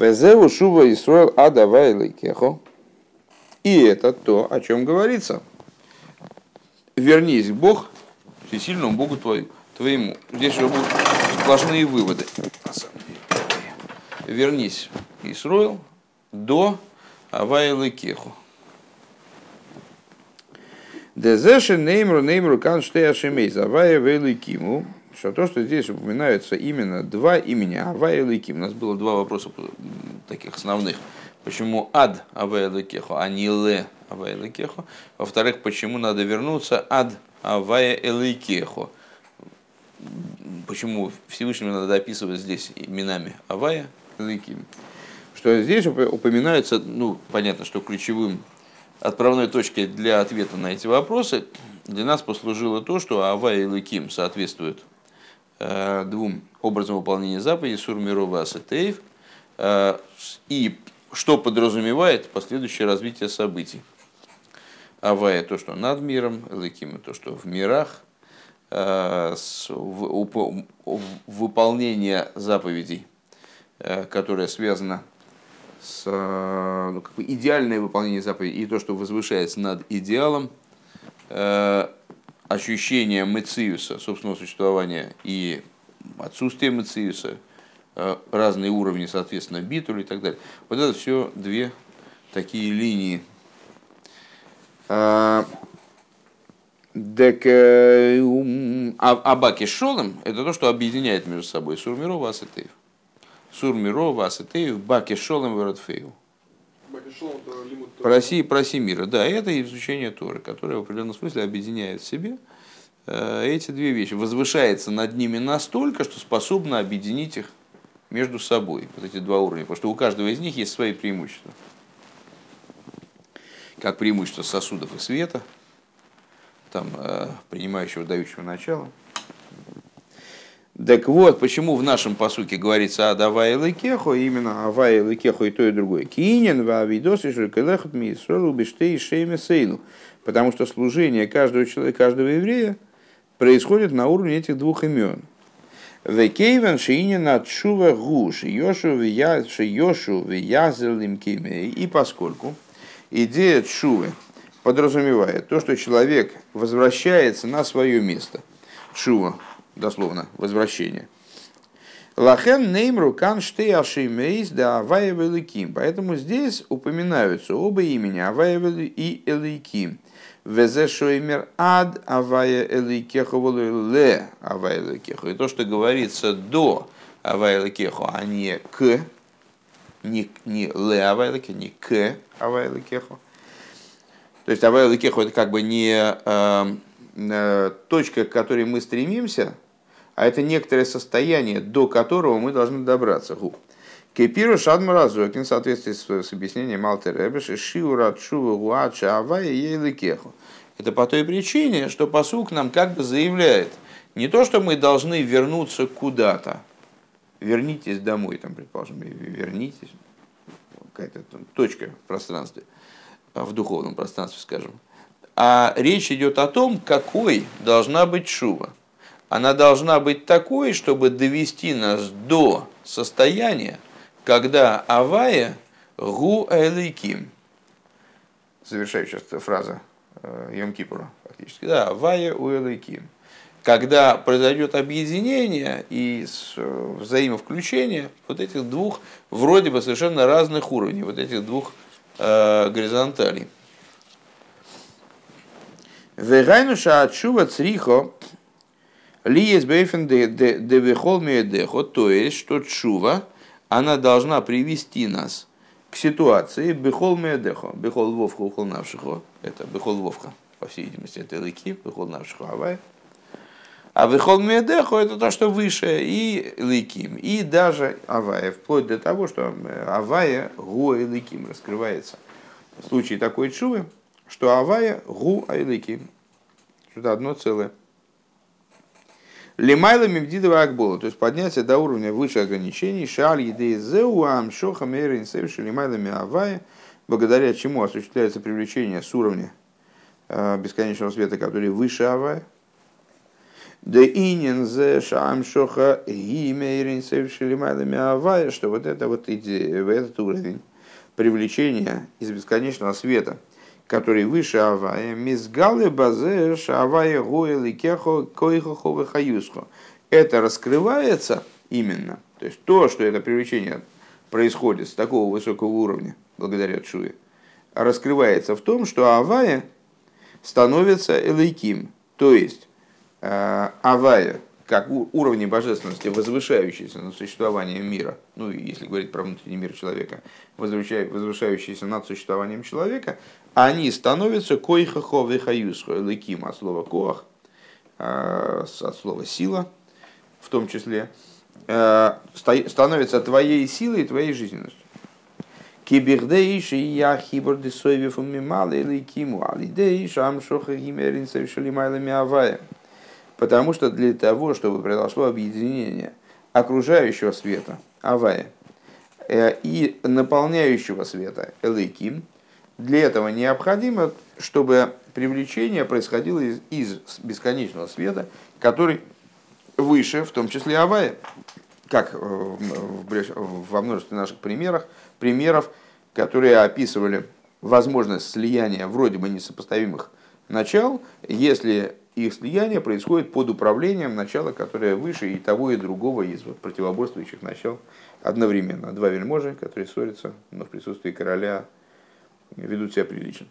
Везеу шува Исруэл адавай лейкехо. И это то, о чем говорится. Вернись, Бог, всесильному Богу твою, твоему. Здесь уже будут сплошные выводы. Вернись, Исруэл, до Авая Лейкехо. Дезеши неймру неймру кан штеашемей завая великиму что то, что здесь упоминаются именно два имени Авай и Лейким. У нас было два вопроса таких основных. Почему ад Авай Лейкеху, а не Ле Авай Лейкеху? Во-вторых, почему надо вернуться ад Авая Элейкеху? Почему Всевышнему надо описывать здесь именами Авая и Лейким? Что здесь упоминается, ну, понятно, что ключевым отправной точкой для ответа на эти вопросы для нас послужило то, что Авай и Лейким соответствуют двум образом выполнения заповедей Сурмирова Асатеев, э, и что подразумевает последующее развитие событий. Авая то, что над миром, Элакима то, что в мирах, э, выполнение заповедей, которое связано с ну, как бы идеальное выполнение заповедей и то, что возвышается над идеалом, ощущение Мециуса, собственного существования и отсутствие Мециуса, э, разные уровни, соответственно, битуль и так далее. Вот это все две такие линии. Так, э, а, Абаки Шолом – это то, что объединяет между собой Сурмирова и Асетеев. Сурмирова, Асетеев, Баки Шолом Проси, проси мира. Да, это изучение Торы, которое в определенном смысле объединяет в себе э, эти две вещи. Возвышается над ними настолько, что способно объединить их между собой. Вот эти два уровня. Потому что у каждого из них есть свои преимущества. Как преимущество сосудов и света, там, э, принимающего, дающего начало. Так вот, почему в нашем посуке говорится «Адавай Лекехо», именно «Авай Лекехо» и то, и другое. «Кинен вавидос и шелкелехот мисролу биштей шейме сейлу». Потому что служение каждого человека, каждого еврея происходит на уровне этих двух имен. Векейвен шиинен отшува гуш, йошу вязелим кимей. И поскольку идея чувы подразумевает то, что человек возвращается на свое место. Чува дословно, возвращение. Лахен неймру кан штеашимейс да авая великим. Поэтому здесь упоминаются оба имени Авая и Эликим. Везе шоймер ад авая эликеху ле авая эликеху. И то, что говорится до авая эликеху, а не к, не, не ле авая эликеху, не к авая эликеху. То есть авая эликеху это как бы не э, э, точка, к которой мы стремимся, а это некоторое состояние, до которого мы должны добраться. Кепиру Шадмаразокин в соответствии с, объяснением Алтер Ребеш, Шиура Чува Гуача Авая Ейликеху. Это по той причине, что посук нам как бы заявляет, не то, что мы должны вернуться куда-то, вернитесь домой, там, предположим, вернитесь, какая-то точка в пространстве, в духовном пространстве, скажем. А речь идет о том, какой должна быть шува она должна быть такой, чтобы довести нас до состояния, когда Авая гу элейким. Завершающая фраза э, Йом Кипура, фактически. Да, Авая у элейким. Когда произойдет объединение и э, взаимовключение вот этих двух вроде бы совершенно разных уровней, вот этих двух э, горизонталей. Вегайнуша отшува црихо ли есть бейфен де вихол меедехо, то есть, что чува, она должна привести нас к ситуации бехол меедехо, бехол вовха, ухол навшихо, это бехол вовха, по всей видимости, это лыки, бехол навшихо авай. А бехол меедехо это то, что выше, и лыким, и даже авая, вплоть до того, что авая гу и лыким раскрывается. В случае такой чувы, что авая гу и лыким, что одно целое. Лимайла Мивдидова Акбола, то есть поднятие до уровня выше ограничений, шаль едей зеуам шоха мерин севши лимайла миавая, благодаря чему осуществляется привлечение с уровня э, бесконечного света, который выше авая. Да инин зе шам шоха гимейрин шелимайлами авая, что вот это вот идея, этот уровень привлечения из бесконечного света, который выше авая, мизгалы базе шавая гоэл кехо койхохо хаюсхо. Это раскрывается именно, то есть то, что это привлечение происходит с такого высокого уровня, благодаря Чуе, раскрывается в том, что Авая становится Элейким, то есть э, Авая, как уровни божественности, возвышающиеся над существованием мира, ну, если говорить про внутренний мир человека, возвышающиеся над существованием человека, они становятся койхахо вехаюсхо, элейким, от слова коах, э, от слова сила в том числе, э, становится твоей силой и твоей жизненностью. Кибердейши я хибор десойвев умимал или киму алидейш амшоха гимерин совершили авая. Потому что для того, чтобы произошло объединение окружающего света, авая, э, и наполняющего света, элейким, для этого необходимо, чтобы привлечение происходило из, из бесконечного света, который выше, в том числе Авая, как во множестве наших примерах, примеров, которые описывали возможность слияния вроде бы несопоставимых начал, если их слияние происходит под управлением начала, которое выше и того, и другого из вот противоборствующих начал одновременно. Два вельможи, которые ссорятся, но в присутствии короля ведут себя прилично.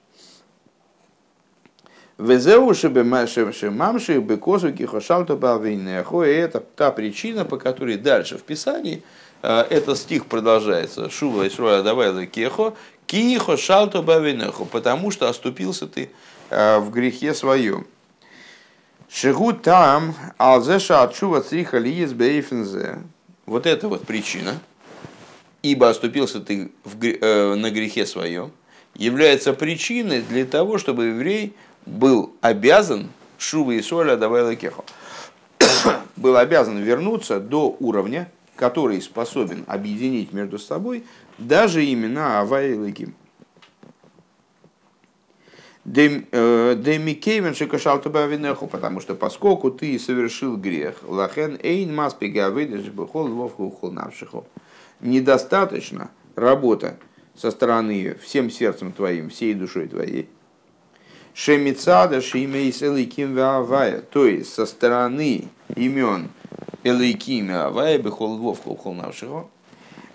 Мамши бекозу кихошалто бавинехо. И это та причина, по которой дальше в Писании э, этот стих продолжается. Шува Исруа давай кехо кихо шалто бавинехо. Потому что оступился ты в грехе своем. Шигу там алзеша отшува цриха лиес бейфензе. Вот это вот причина. Ибо оступился ты в, э, на грехе своем является причиной для того, чтобы еврей был обязан, Шува и Соля давай лакехо, был обязан вернуться до уровня, который способен объединить между собой даже имена Авай и Лаким. Демикейвен шикашал винеху, потому что поскольку ты совершил грех, лахен эйн маспига выйдешь бухол вовку ухол навшихо. Недостаточно работа со стороны всем сердцем твоим, всей душой твоей, Шемицада Шимейс Элейким Вавая, то есть со стороны имен Элейким Вавая, Бехол Холхол Навшего,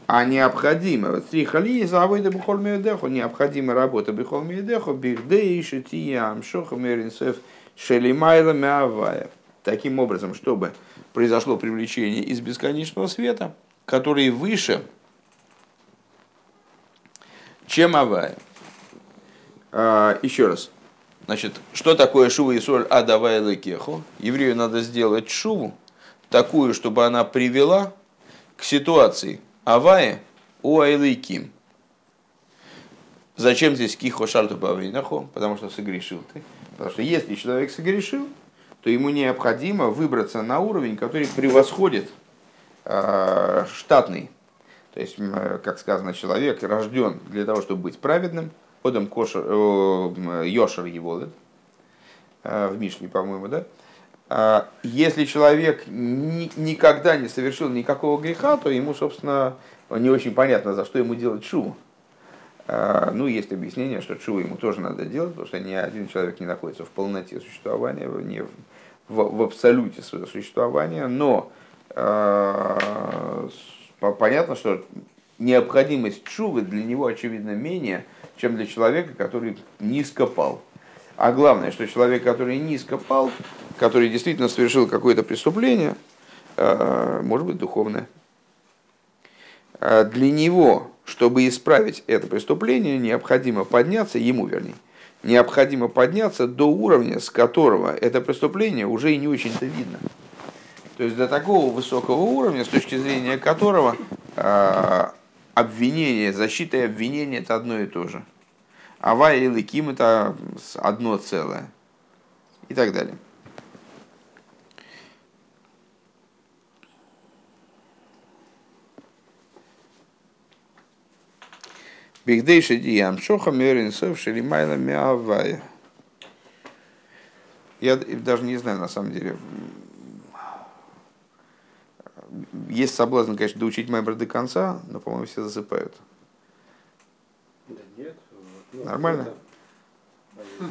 а необходимо, три халии за авойда бухол меедеху, необходима работа бухол меедеху, бихдей шития амшоха меринсев шелимайла мявая. Таким образом, чтобы произошло привлечение из бесконечного света, который выше, чем авая. А, еще раз. Значит, что такое шува и соль адавай лекеху? Еврею надо сделать шуву, такую, чтобы она привела к ситуации авае у айлейким. Зачем здесь кихо шарту бавинаху? Потому что согрешил ты. Потому что если человек согрешил, то ему необходимо выбраться на уровень, который превосходит э, штатный. То есть, как сказано, человек рожден для того, чтобы быть праведным – Одам кошер, Йошер его, да? в Мишне, по-моему, да? А если человек ни, никогда не совершил никакого греха, то ему, собственно, не очень понятно, за что ему делать шуву. А, ну, есть объяснение, что шуву ему тоже надо делать, потому что ни один человек не находится в полноте существования, не в, в, в абсолюте своего существования, но э, понятно, что необходимость шувы для него, очевидно, менее, чем для человека, который низко пал. А главное, что человек, который низко пал, который действительно совершил какое-то преступление, э, может быть духовное, э, для него, чтобы исправить это преступление, необходимо подняться, ему вернее, необходимо подняться до уровня, с которого это преступление уже и не очень-то видно. То есть до такого высокого уровня, с точки зрения которого э, обвинение, защита и обвинение это одно и то же. Авай и Ликим это одно целое. И так далее. Бигдейши диям шоха мерин сов шелимайла миавая. Я даже не знаю, на самом деле, есть соблазн, конечно, доучить Маймер до конца, но, по-моему, все засыпают. Да нет. ну, Нормально? А Ну,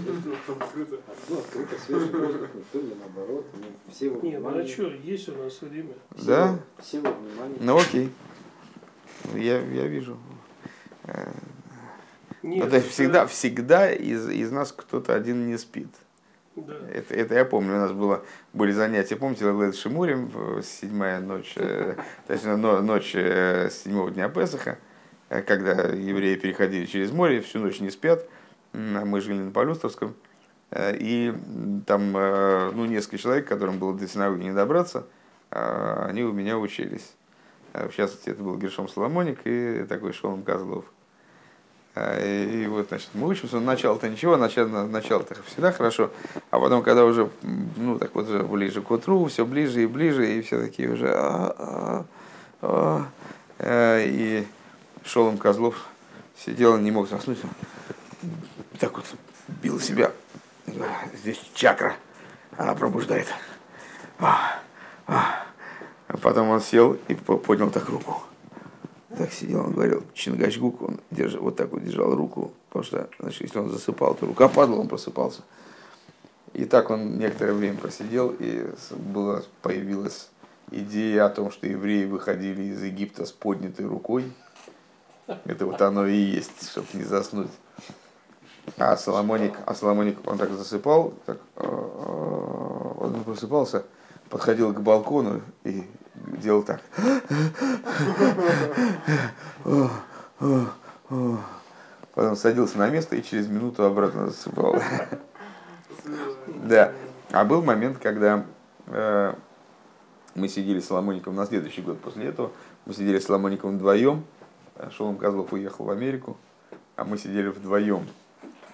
не наоборот. ну, а что, есть у нас время. все Да? его- Все его внимание. Ну окей. Я, я вижу. Нет, Ну, то есть это- всегда, всегда из, из нас кто-то один не спит. Да. Это, это я помню, у нас было, были занятия, помните, Лед Шимурим, э, седьмая ночь, э, точнее, но- ночь э, седьмого дня Песаха, э, когда евреи переходили через море, всю ночь не спят, а мы жили на Полюстовском, Э, и там э, ну, несколько человек, которым было до синагоги не добраться, они у меня учились. Э, В частности, это был Гершом Соломоник и такой Шолом Козлов. А, И, вот, значит, мы учимся, начало-то ничего, начало, начало-то всегда хорошо, а потом, когда уже, ну, так вот, уже ближе к утру, все ближе и ближе, и все такие уже, «А, а, а». Э, и Шолом Козлов сидел, не мог заснуть, так вот бил себя, здесь чакра, она пробуждает. А, а. А потом он сел и по- поднял так руку. Так сидел, он говорил, Чингачгук, он держал, вот так вот держал руку, потому что, значит, если он засыпал, то рука падала, он просыпался. И так он некоторое время просидел, и была, появилась идея о том, что евреи выходили из Египта с поднятой рукой. Это вот оно и есть, чтобы не заснуть. А Соломоник, а Соломоник, он так засыпал, так, э, э, он просыпался, подходил к балкону и делал так. Потом садился на место и через минуту обратно засыпал. Да. А был момент, когда э, мы сидели с Соломоником на следующий год после этого. Мы сидели с Соломоником вдвоем. Шолом Козлов уехал в Америку, а мы сидели вдвоем.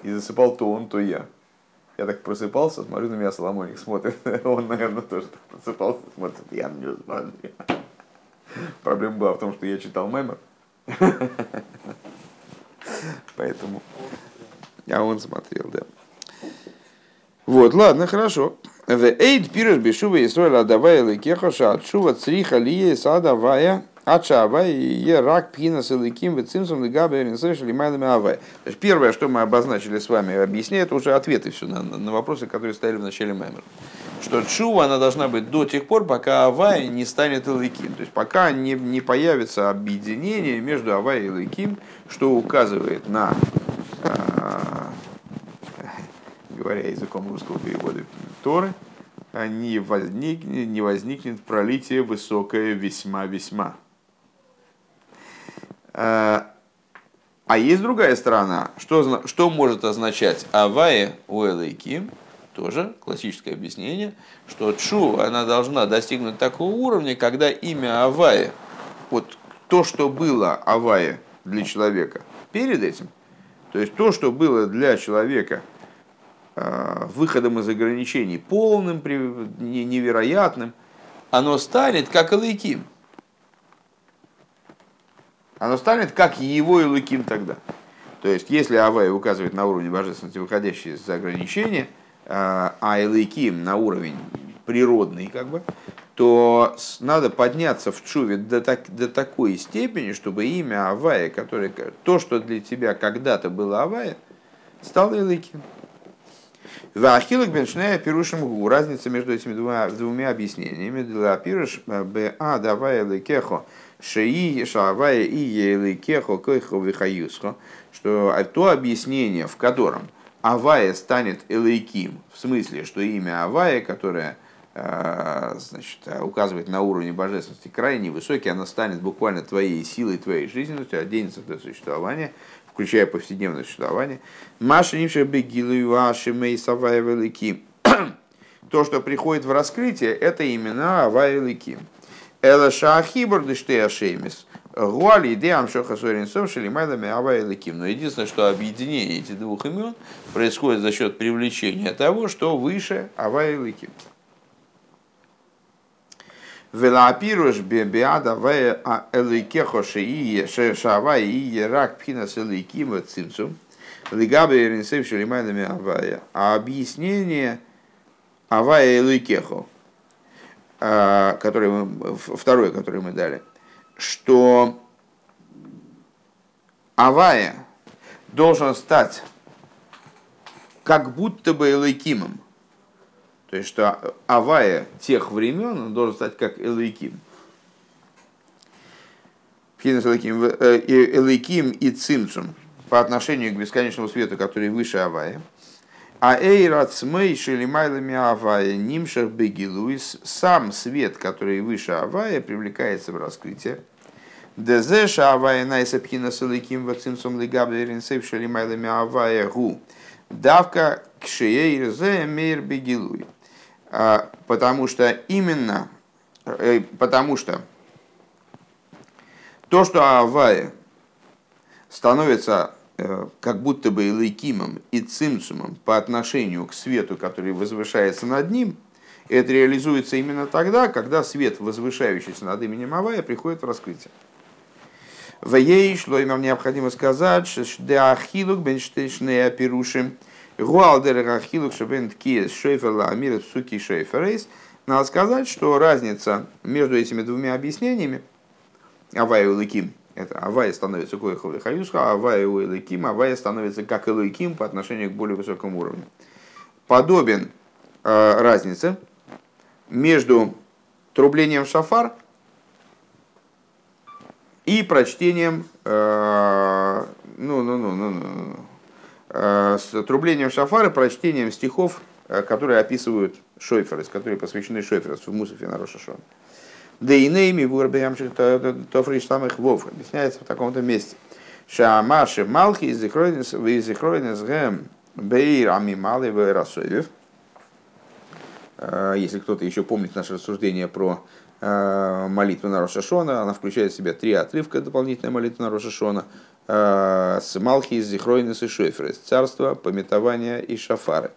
И засыпал то он, то я. Я так просыпался, смотрю на меня, Соломоник смотрит. Он, наверное, тоже так просыпался, смотрит, я на него смотрю. Проблема была в том, что я читал мемор. Поэтому... А он смотрел, да. Вот, ладно, хорошо. В эйд пирож бешува Исроэля адавая лекехаша отшува цриха лие садавая ачавая е рак пинас леким вецимсом легабе ринсэш лимайлами авая. То есть первое, что мы обозначили с вами, объясняет уже ответы все на, на вопросы, которые стояли в начале мемора. Что чува она должна быть до тех пор, пока авая не станет илыким. То есть пока не, не появится объединение между авая и илыким, что указывает на а, говоря языком русского перевода Торы, не возникнет, не возникнет пролитие высокое весьма-весьма. А есть другая сторона. Что, что может означать авае уэлэйким? Тоже классическое объяснение, что чу, она должна достигнуть такого уровня, когда имя авае, вот то, что было авае для человека перед этим, то есть то, что было для человека э, выходом из ограничений полным, невероятным, оно станет как Элайким. Оно станет как его Элайким тогда. То есть, если Авай указывает на уровень божественности, выходящий из ограничения, э, а Элайким на уровень природный, как бы, то надо подняться в чуве до, так, до такой степени, чтобы имя Авая, которое, то, что для тебя когда-то было Авая, стало Элайким. Вахилок беншнея пирушим гу. Разница между этими двумя, двумя объяснениями. Для пируш б а давай лекехо шеи шавая и елекехо койхо вихаюсхо. Что а то объяснение, в котором Авая станет Элейким, в смысле, что имя Авая, которое э, значит, указывает на уровне божественности крайне высокий, она станет буквально твоей силой, твоей жизненностью, оденется в твое существование, включая повседневное существование. Маша нимша бегилу аши мейсавая велики. То, что приходит в раскрытие, это имена Авая Великим. Эла шахибр дыште ашемис. Гуали идеям шоха соринцов шелимайлами Авая Великим. Но единственное, что объединение этих двух имен происходит за счет привлечения того, что выше Авая Великим. Велапируш беада вая эликехо шии шавай и рак пхинас эликима цимцум. Лигабе ринсев шелимайнами авая. А объяснение авая эликехо. А, который мы, второе, которое мы дали, что Авая должен стать как будто бы Элайкимом. То есть, что Авая тех времен он должен стать как Элайким. Элайким, э, Элайким и Цимцум по отношению к бесконечному свету, который выше Авая. А эйрат смей шелимайлами авая нимшах бегилуис, сам свет, который выше авая, привлекается в раскрытие. Дезеша авая найсапхина саликим вацимсом лигабверин сейв шелимайлами авая гу. Давка кшеейрзе мейр бегилуй. А, потому что именно, э, потому что то, что авая становится как будто бы Элейкимом и Цимцумом по отношению к свету, который возвышается над ним, это реализуется именно тогда, когда свет, возвышающийся над именем Авая, приходит в раскрытие. В ей шло нам необходимо сказать, что деахилук бенштейшне апирушим гуалдер ахилук шабен ткиес шейферла амир суки шейферейс. Надо сказать, что разница между этими двумя объяснениями Авая и Лыким это Авая становится Коихов и Хаюсха, Авая у Элайким, Авая становится как Элайким по отношению к более высокому уровню. Подобен э, разнице между трублением шафар и прочтением э, ну, ну, ну, ну, ну, э, с трублением шафар и прочтением стихов, э, которые описывают Шойферес, которые посвящены Шойферес в Мусуфе на Рошашон. Да и нейми вурбеямших тофриш самых вов. Объясняется в таком-то месте. Шамаши малхи из зихройнес гэм бейр амималы вэрасоев. А, если кто-то еще помнит наше рассуждение про а, молитву на Рошашона, она включает в себя три отрывка дополнительной молитвы на Рошашона. А, с Малхи из Зихройнес и Шойфрес. Царство, пометование и шафары.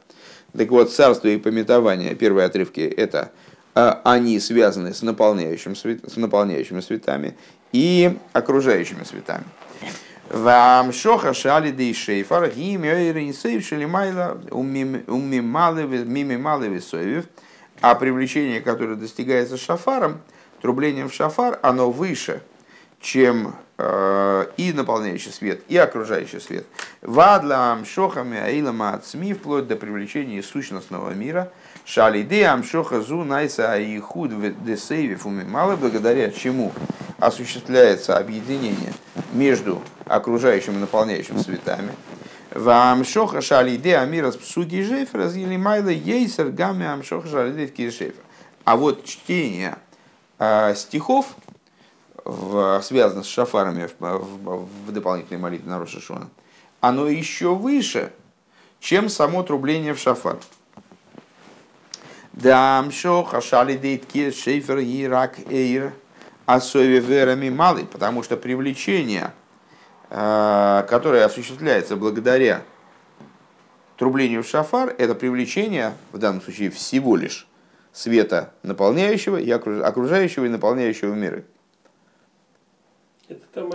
Так вот, царство и пометование, первые отрывки, это они связаны с, наполняющим, с наполняющими светами и окружающими светами. Вам шоха шали дей шейфар гимёйрин сейв шелимайла весоев. А привлечение, которое достигается шафаром, трублением в шафар, оно выше, чем э, и наполняющий свет, и окружающий свет. Вадлам шохами аилама ацми, вплоть до привлечения сущностного мира – Шалиде амшоха зу найса аихуд десейви фумимала, благодаря чему осуществляется объединение между окружающим и наполняющим светами. Вамшоха шалиде амирас псуги жефер или майла ейсер гамме амшоха шалиде киршефер. А вот чтение э, стихов, в, связано с шафарами в, в, в дополнительной молитве на Рошашона, оно еще выше, чем само трубление в шафар. Дамшо хашали дейтки шейфер и рак эйр асови верами малый, потому что привлечение, э, которое осуществляется благодаря трублению в шафар, это привлечение, в данном случае всего лишь, света наполняющего и окружающего и наполняющего миры.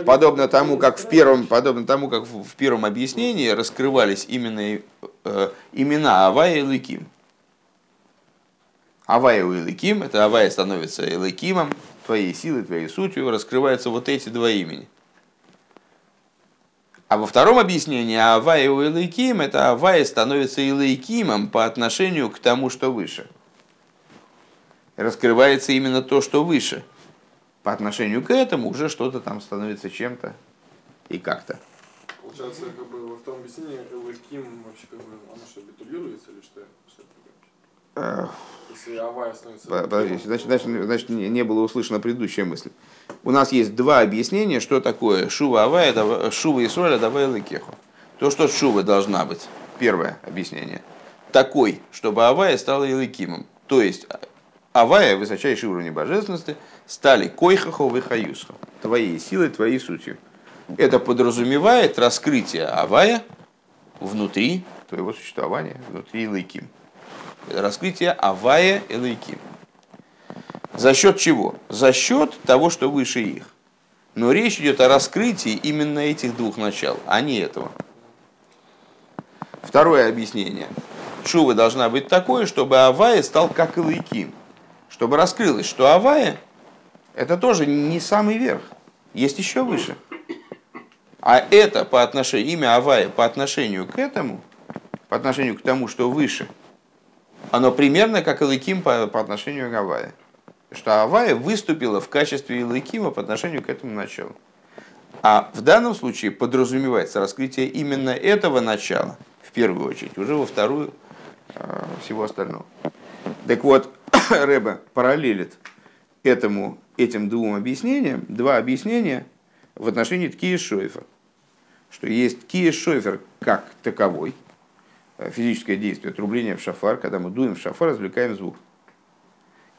Подобно тому, как в первом, подобно тому, как в первом объяснении раскрывались именно э, имена Авая и Лыким. Авая у Илыким, это Авая становится Илыкимом, твоей силой, твоей сутью, раскрываются вот эти два имени. А во втором объяснении Авая у Илыким, это Авая становится Илыкимом по отношению к тому, что выше. Раскрывается именно то, что выше. По отношению к этому уже что-то там становится чем-то и как-то. Получается, как бы во втором объяснении Элыким вообще как бы, оно что, битулируется или что это Подождите, значит, значит, значит, не было услышана предыдущая мысль. У нас есть два объяснения, что такое шува авая, шува и соль, давай лакеху. То, что шува должна быть. Первое объяснение. Такой, чтобы авая стала илыкимом. То есть авая, высочайший уровень божественности, стали койхахо выхаюсхо. Твоей силой, твоей сутью. Это подразумевает раскрытие авая внутри твоего существования, внутри илыким раскрытие Авая Элайким. За счет чего? За счет того, что выше их. Но речь идет о раскрытии именно этих двух начал, а не этого. Второе объяснение. Шува должна быть такое, чтобы Авая стал как Элайким. чтобы раскрылось, что Авая это тоже не самый верх, есть еще выше. А это по отношению, имя Авая по отношению к этому, по отношению к тому, что выше, оно примерно как Илыким по, по отношению к Авае. Что Авая выступила в качестве Илыкима по отношению к этому началу. А в данном случае подразумевается раскрытие именно этого начала, в первую очередь, уже во вторую э, всего остального. Так вот, Рэба параллелит этому, этим двум объяснениям, два объяснения в отношении Ткия Шойфер. Что есть Ткия Шойфер как таковой, физическое действие, трубление в шафар, когда мы дуем в шафар, извлекаем звук.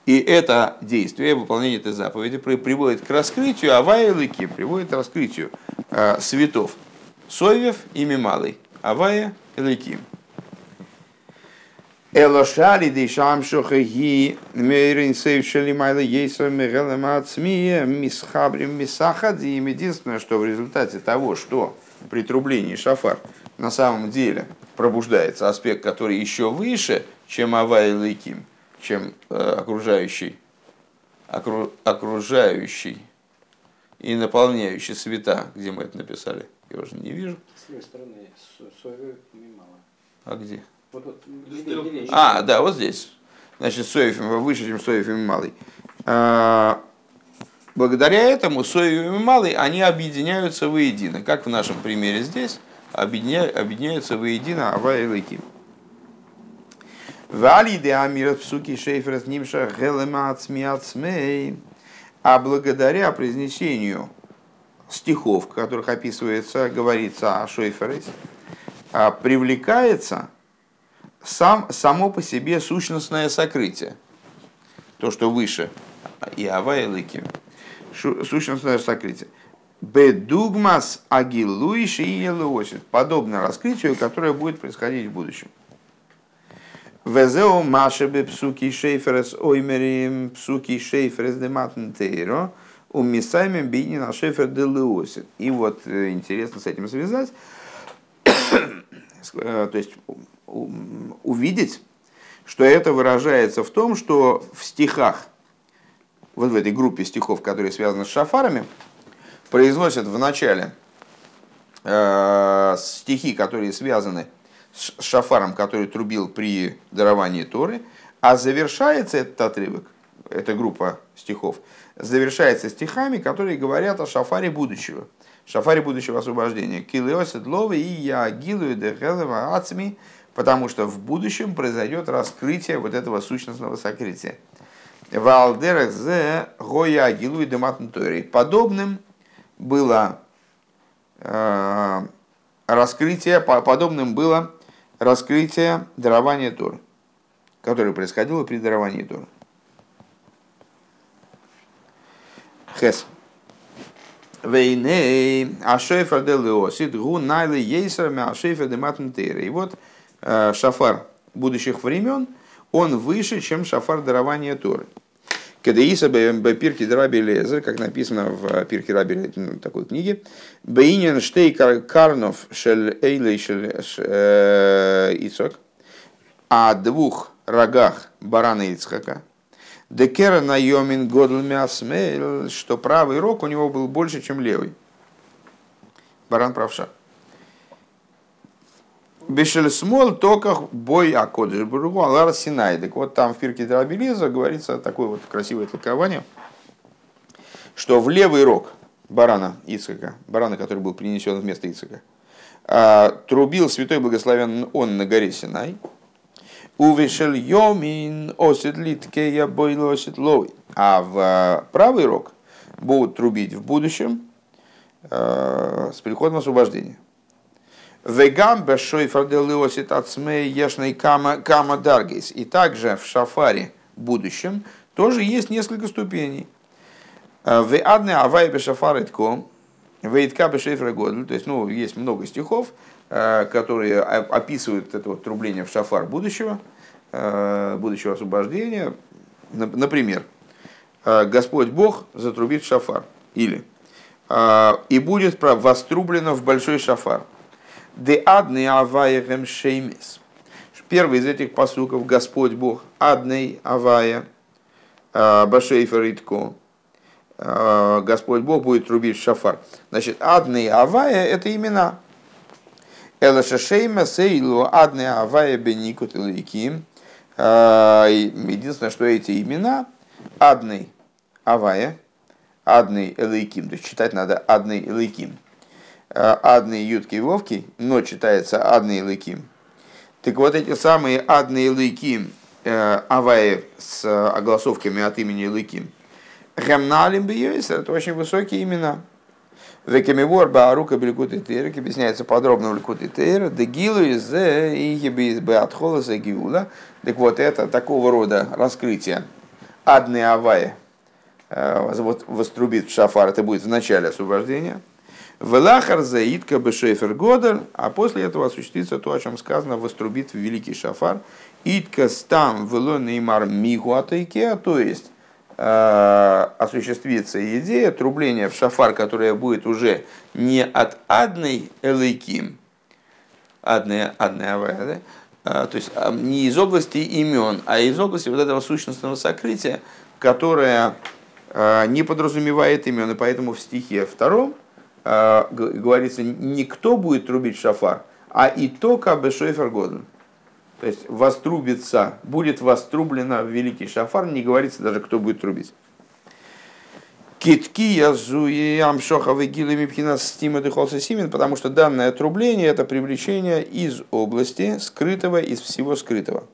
И это действие, выполнение этой заповеди приводит к раскрытию Авая Лыки, приводит к раскрытию э, светов Сойвев и Мималый. Авая и Лыким. Элошали дишам шохаги мейрин сейвшали майла ейсер мегелем ацмия мисхабрим мисахадим. Единственное, что в результате того, что при трублении шафар на самом деле пробуждается аспект, который еще выше, чем Авай Лейким, чем э, окружающий, окру, окружающий и наполняющий света, где мы это написали, я уже не вижу. С левой стороны Совы мало. А где? Вот, вот, левее, А, да, вот здесь. Значит, Соефим выше, чем Соефим малый. А, Благодаря этому Соефим и малый, они объединяются воедино. Как в нашем примере здесь, объединя- объединяются воедино Ава и Лыким. Вали де амир псуки шейфер с нимша гелема ацмей. А благодаря произнесению стихов, в которых описывается, говорится о шейфере, а, привлекается сам, само по себе сущностное сокрытие. То, что выше и Ава и Лыким. Шу- Сущностное сокрытие. Бедугмас агилуиши и елеосит. Подобно раскрытию, которое будет происходить в будущем. Везео машебе псуки шейферес оймерим псуки шейферес дематнтейро умисаймем бини на шейфер де леосит. И вот э, интересно с этим связать. Э, То есть увидеть, что это выражается в том, что в стихах, вот в этой группе стихов, которые связаны с шафарами, произносят в начале э, стихи, которые связаны с шафаром, который трубил при даровании Торы, а завершается этот отрывок, эта группа стихов, завершается стихами, которые говорят о шафаре будущего, шафаре будущего освобождения. Килиосет ловы и я гилую дехелева ацми, потому что в будущем произойдет раскрытие вот этого сущностного сокрытия. Валдерах зе гоя агилу и дематнтори. Подобным было э, раскрытие, по- подобным было раскрытие дарования Торы, которое происходило при даровании Торы. Хес. Вейней ашефер де леосит гу найле ейсер ме ашефер де матнтейра. И вот э, шафар будущих времен, он выше, чем шафар дарования Торы. Кедаиса Бепирки Драби Лезер, как написано в Пирке Раби ну, такой книге, Бейнин Штей Кар- Карнов Шель Эйлей Шель э, Ицок, о двух рогах барана Ицхака, Декера на Йомин Годл Мясмель, что правый рог у него был больше, чем левый. Баран правша. Бешель смол только бой а кодыш бургу алар синай. Так вот там в пирке Драбелиза говорится такое вот красивое толкование, что в левый рог барана Ицхака, барана, который был принесен вместо Ицхака, а, трубил святой благословен он на горе Синай. Увешел йомин оседлит кея бойло оседлой. А в а, правый рог будут трубить в будущем а, с приходом освобождения. Вегам бешой фарделиосит ацмей ешной кама, даргис. И также в шафаре будущем тоже есть несколько ступеней. В адне авай бешафар итко, вейтка бешейфра годль. То есть, ну, есть много стихов, э, которые описывают это вот трубление в шафар будущего, э, будущего освобождения. Нап- Например, э, Господь Бог затрубит шафар. Или э, и будет вострублено в большой шафар. Де адны аваевем шеймис. Первый из этих посуков Господь Бог адный авая э, Башейфер Итко, э, Господь Бог будет трубить в шафар. Значит, Адны и Авая – это имена. Элашашейма Сейлу Адны Авая Беникут Илайким. Единственное, что эти имена Адны Авая, Адны Элайким, то есть читать надо Адны Элайким. Адны Ютки Вовки, но читается Адны Элайким. Так вот эти самые Адны Элайким, Авая с огласовками от имени Элайким, Хемналим Бьюис, это очень высокие имена. Векемивор Баарука Белькут и Тейр, объясняется подробно в Белькут и Тейр, Дегилу из Игибис Беатхоласа Гиула. Так вот, это такого рода раскрытие Адны Авая, вот вострубит шафар, это будет в начале освобождения. Велахар заидка бешефер годер, а после этого осуществится то, о чем сказано, вострубит великий шафар. Итка стам вело неймар мигу атайке, то есть Э, осуществится идея трубления в шафар, которая будет уже не от адной элейким, адная, адная авая, да? то есть а, не из области имен, а из области вот этого сущностного сокрытия, которое э, не подразумевает имен, и поэтому в стихе втором говорится, не кто будет трубить шафар, а и то, как бы шойфер годен. То есть вострубится, будет вострублено великий шафар, не говорится даже, кто будет трубить. Китки язуи амшохавы гилами пхина стима дыхолса симен, потому что данное отрубление это привлечение из области скрытого, из всего скрытого.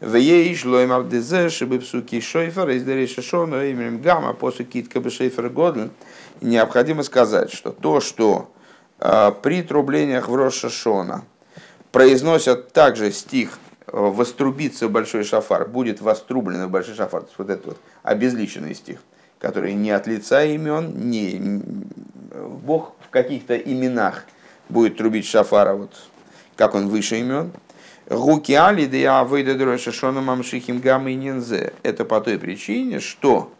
Вееш лоймар дезе, чтобы псуки шойфер, из дереша шона, именем гамма, после китка бы шейфер годлен. Необходимо сказать, что то, что э, при трублениях в Роша Шона произносят также стих вострубится большой шафар, будет вострублен большой шафар. То есть вот этот вот обезличенный стих, который не от лица имен, не Бог в каких-то именах будет трубить шафара, вот как он выше имен. Руки али да я выйду шашона мамшихим гамма и Это по той причине, что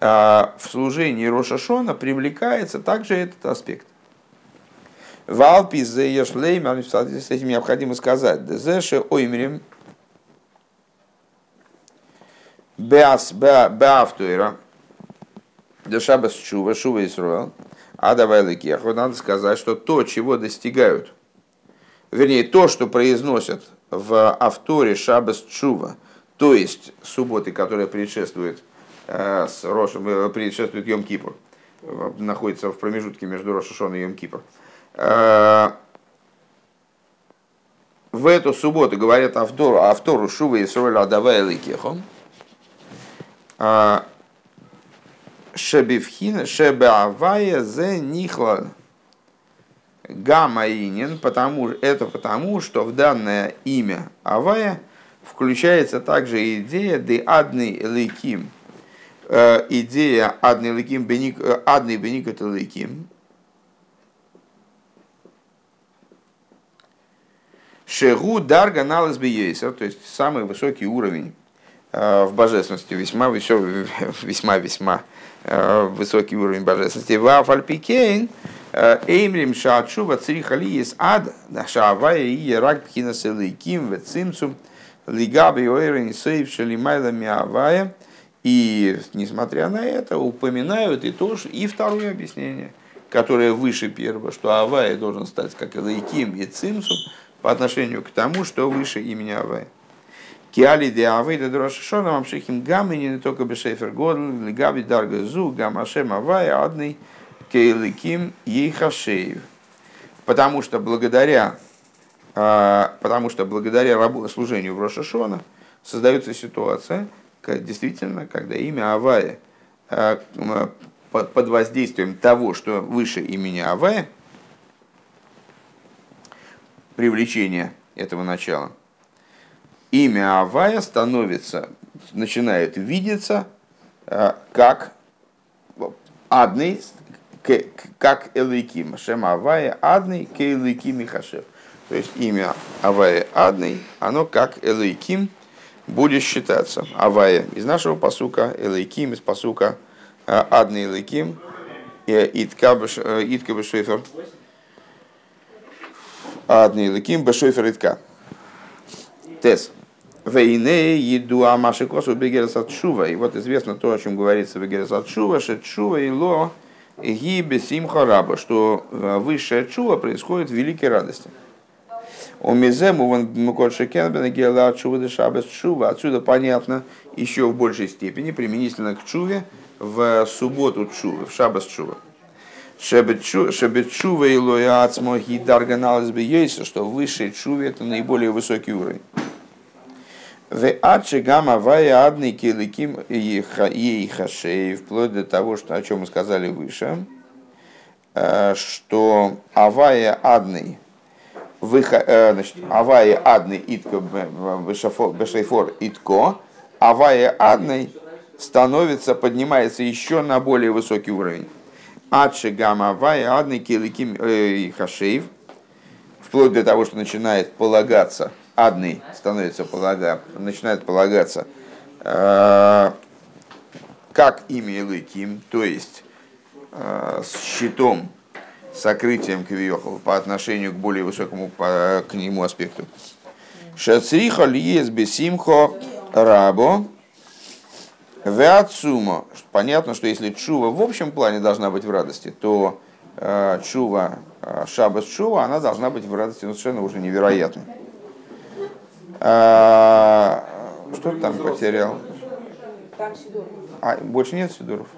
в служении Рошашона привлекается также этот аспект. Валпи зе ешлейм, с этим необходимо сказать, дезеше оймрим, беас беафтуира, дешабас чува, шува Исруэл, а давай лыкеху, надо сказать, что то, чего достигают, вернее, то, что произносят в авторе Шабас Чува, то есть субботы, которые предшествуют, э, с Рошем, э, предшествует Йом Кипур, находится в промежутке между Рошашон и Йом Кипур. Э, в эту субботу говорят автору, автору Шува Исроля Адавая Ликехом, э, Шебивхина, Шебеавая зе нихла гамаинин, потому, это потому, что в данное имя Авая включается также идея де адный ликим, э, идея адный ликим, адный беникот ликим, Шегу дарга налаз бейсер, то есть самый высокий уровень э, в божественности, весьма весьма весьма э, высокий уровень божественности. Вафальпикейн э, эймрим шаачува црихали из ад шаавая и рак пхина селейким вецимцум лигаби ойрен сейв шалимайла миавая. И несмотря на это, упоминают и то, и второе объяснение, которое выше первого, что Авая должен стать как Элайким и Цимсум, по отношению к тому, что выше имени Авая. Киали де Авейда Дурашашона Мамшихим не только Бешефер Годл, Лигаби Дарга Зу, Гамашем Авая, Адный Кейликим Ейхашеев. Потому что благодаря а, потому что благодаря служению в Рошашона создается ситуация, действительно, когда имя Авая а, под воздействием того, что выше имени Авая, привлечения этого начала, имя Авая становится, начинает видеться э, как адный, как Элейким. Шем Авая адный, к Элейким и Хашев. То есть имя Авая адный, оно как Элейким будет считаться. Авая из нашего посука, Элейким из посука э, адный Элейким, Иткабаш Шефер Адни Ликим Бешойфер Итка. Тес. Вейне еду амаши косу бегерас от шува. И вот известно то, о чем говорится бегерас от шува, что шува и ло ги бесимха раба, что э, высшая чува происходит в великой радости. У Мизему вон Мукот Шекенбена Гела Чува Дешабес Чува. Отсюда понятно еще в большей степени применительно к Чуве в субботу Чувы, в Шабас Чува. Шебет Чува и Лоя Ацмо Гидар Ганалес Бейса, что высший Чуве это наиболее высокий уровень. В Аче Гама Вая Адный Киликим Ей Хашей, вплоть до того, что, о чем мы сказали выше, э, что Авая Адный, значит, авая адный итко бешайфор итко, авая адный становится, поднимается еще на более высокий уровень. Адши гамма авая адный киликим и хашеев, вплоть до того, что начинает полагаться, адный становится полага, начинает полагаться, э, как имя Илыким, то есть э, с щитом сокрытием квиохал по отношению к более высокому по, к нему аспекту. Шацриха лиес бесимхо рабо веацумо. Понятно, что если чува в общем плане должна быть в радости, то э, чува, э, шабас чува, она должна быть в радости ну, совершенно уже невероятно. А, что ты там потерял? А, больше нет Сидоров?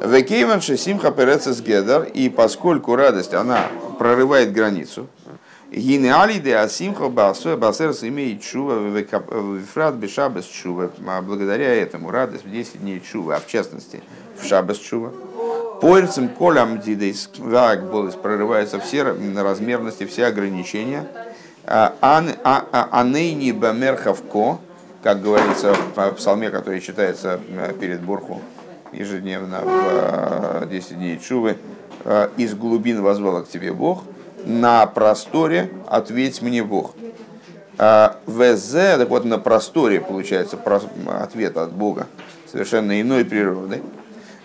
Там мой. Векейван Симха Перецес Гедар, и поскольку радость, она прорывает границу, Гинеали де Асимха Басуя Басерс имеет чува Вифрат Бешабес чува. Благодаря этому радость в 10 дней чува, а в частности в Шабес чува. Поэрцем колям дидейс вак болес прорываются все размерности, все ограничения. Анейни бамерхавко, как говорится в псалме, который читается перед Бурху, ежедневно в 10 э, дней Чувы, э, из глубин возвала к тебе Бог, на просторе ответь мне Бог. Э, ВЗ, так вот на просторе получается ответ от Бога, совершенно иной природы.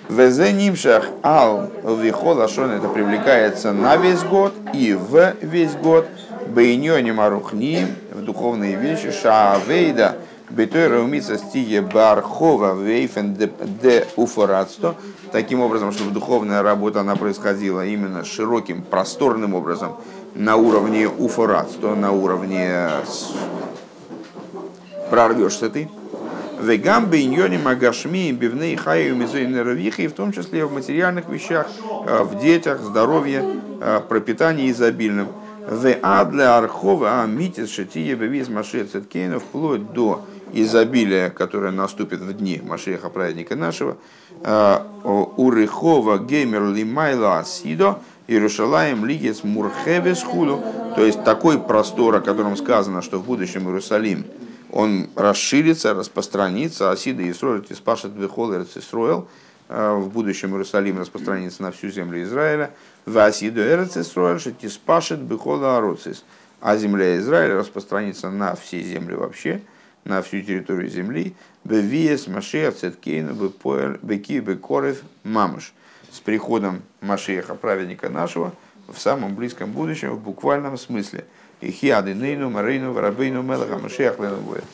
ВЗ нимшах ал вихола шон это привлекается на весь год и в весь год. Бейньони марухни в духовные вещи шаавейда – Бейтойра умица стиге бархова вейфен де уфорацто. Таким образом, чтобы духовная работа она происходила именно широким, просторным образом на уровне уфорацто, на уровне прорвешься ты. Вегам бейньони магашми бивней хаю мизойнеровихи, в том числе в материальных вещах, э, в детях, здоровье, э, пропитании изобильным. В адле архова амитис шатия бевиз машия цеткейна вплоть до изобилия, которое наступит в дни Машеха, праведника нашего, э, Урыхова геймер лимайла асидо, Иерушалаем лигес мурхевес худу, то есть такой простор, о котором сказано, что в будущем Иерусалим он расширится, распространится, Асида Исроэль Тиспашет Бехол Эрцисроэл, э, в будущем Иерусалим распространится на всю землю Израиля, в Асиду Эрцисроэль Тиспашет Бехол а земля Израиля распространится на все земли вообще, на всю территорию земли, Бевиес Машех Цеткейну Беки Бекорев Мамыш. С приходом Машеха, праведника нашего, в самом близком будущем, в буквальном смысле. Ихиады Нейну, Марейну, Варабейну, Мелаха, Машех Лену будет.